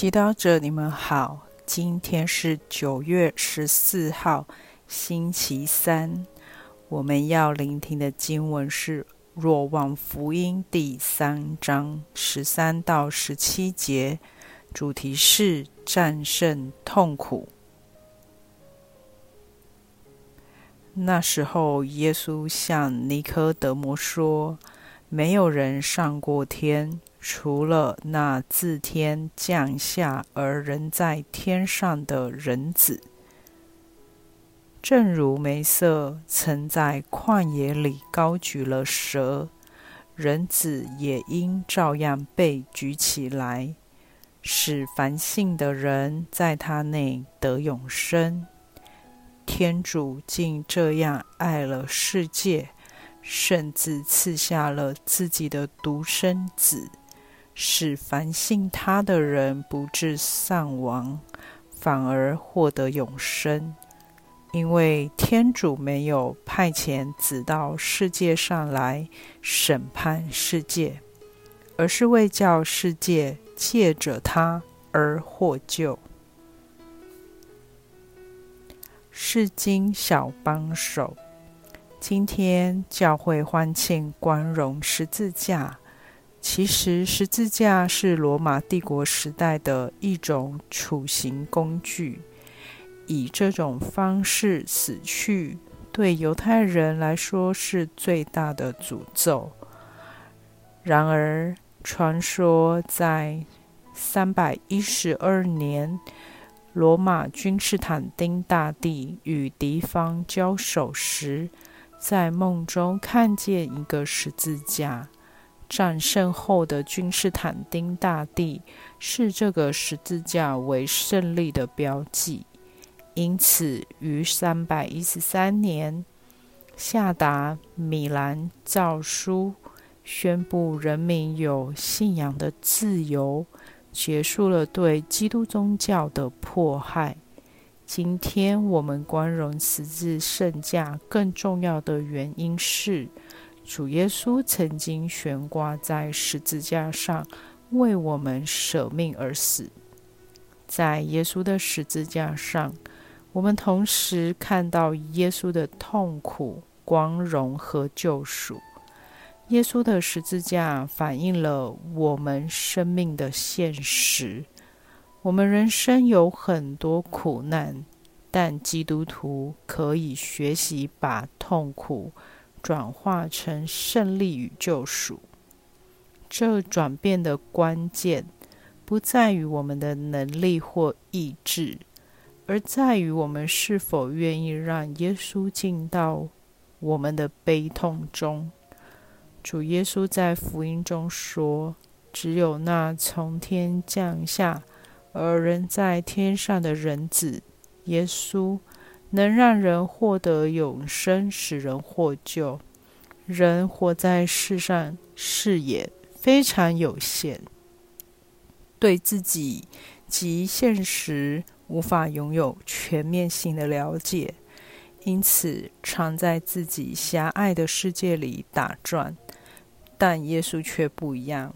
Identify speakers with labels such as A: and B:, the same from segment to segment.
A: 祈祷者，你们好。今天是九月十四号，星期三。我们要聆听的经文是《若望福音》第三章十三到十七节，主题是战胜痛苦。那时候，耶稣向尼科德摩说：“没有人上过天。”除了那自天降下而人在天上的人子，正如梅瑟曾在旷野里高举了蛇，人子也应照样被举起来，使凡信的人在他内得永生。天主竟这样爱了世界，甚至赐下了自己的独生子。使凡信他的人不致丧亡，反而获得永生。因为天主没有派遣子到世界上来审判世界，而是为叫世界借着他而获救。是经小帮手，今天教会欢庆光荣十字架。其实，十字架是罗马帝国时代的一种处刑工具。以这种方式死去，对犹太人来说是最大的诅咒。然而，传说在三百一十二年，罗马君士坦丁大帝与敌方交手时，在梦中看见一个十字架。战胜后的君士坦丁大帝视这个十字架为胜利的标记，因此于三百一十三年下达米兰诏书，宣布人民有信仰的自由，结束了对基督宗教的迫害。今天我们光荣十字圣架，更重要的原因是。主耶稣曾经悬挂在十字架上，为我们舍命而死。在耶稣的十字架上，我们同时看到耶稣的痛苦、光荣和救赎。耶稣的十字架反映了我们生命的现实。我们人生有很多苦难，但基督徒可以学习把痛苦。转化成胜利与救赎。这转变的关键不在于我们的能力或意志，而在于我们是否愿意让耶稣进到我们的悲痛中。主耶稣在福音中说：“只有那从天降下而人在天上的人子耶稣。”能让人获得永生，使人获救。人活在世上，视野非常有限，对自己及现实无法拥有全面性的了解，因此常在自己狭隘的世界里打转。但耶稣却不一样，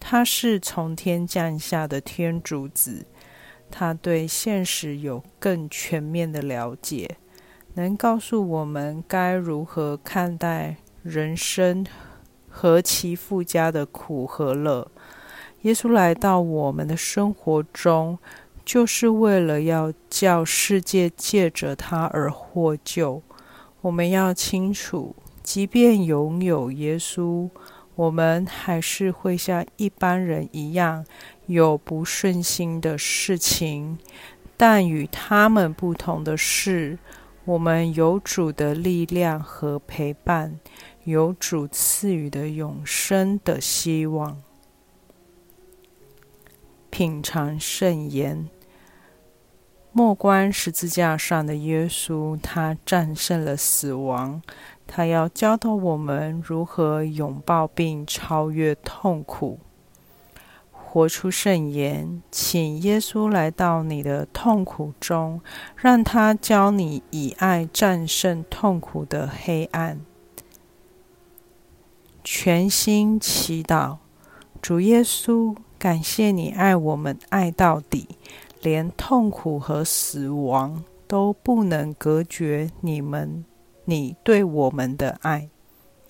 A: 他是从天降下的天主子。他对现实有更全面的了解，能告诉我们该如何看待人生何其附加的苦和乐。耶稣来到我们的生活中，就是为了要叫世界借着他而获救。我们要清楚，即便拥有耶稣。我们还是会像一般人一样有不顺心的事情，但与他们不同的是，我们有主的力量和陪伴，有主赐予的永生的希望。品尝圣言，莫关十字架上的耶稣，他战胜了死亡。他要教导我们如何拥抱并超越痛苦，活出圣言。请耶稣来到你的痛苦中，让他教你以爱战胜痛苦的黑暗。全心祈祷，主耶稣，感谢你爱我们爱到底，连痛苦和死亡都不能隔绝你们你对我们的爱。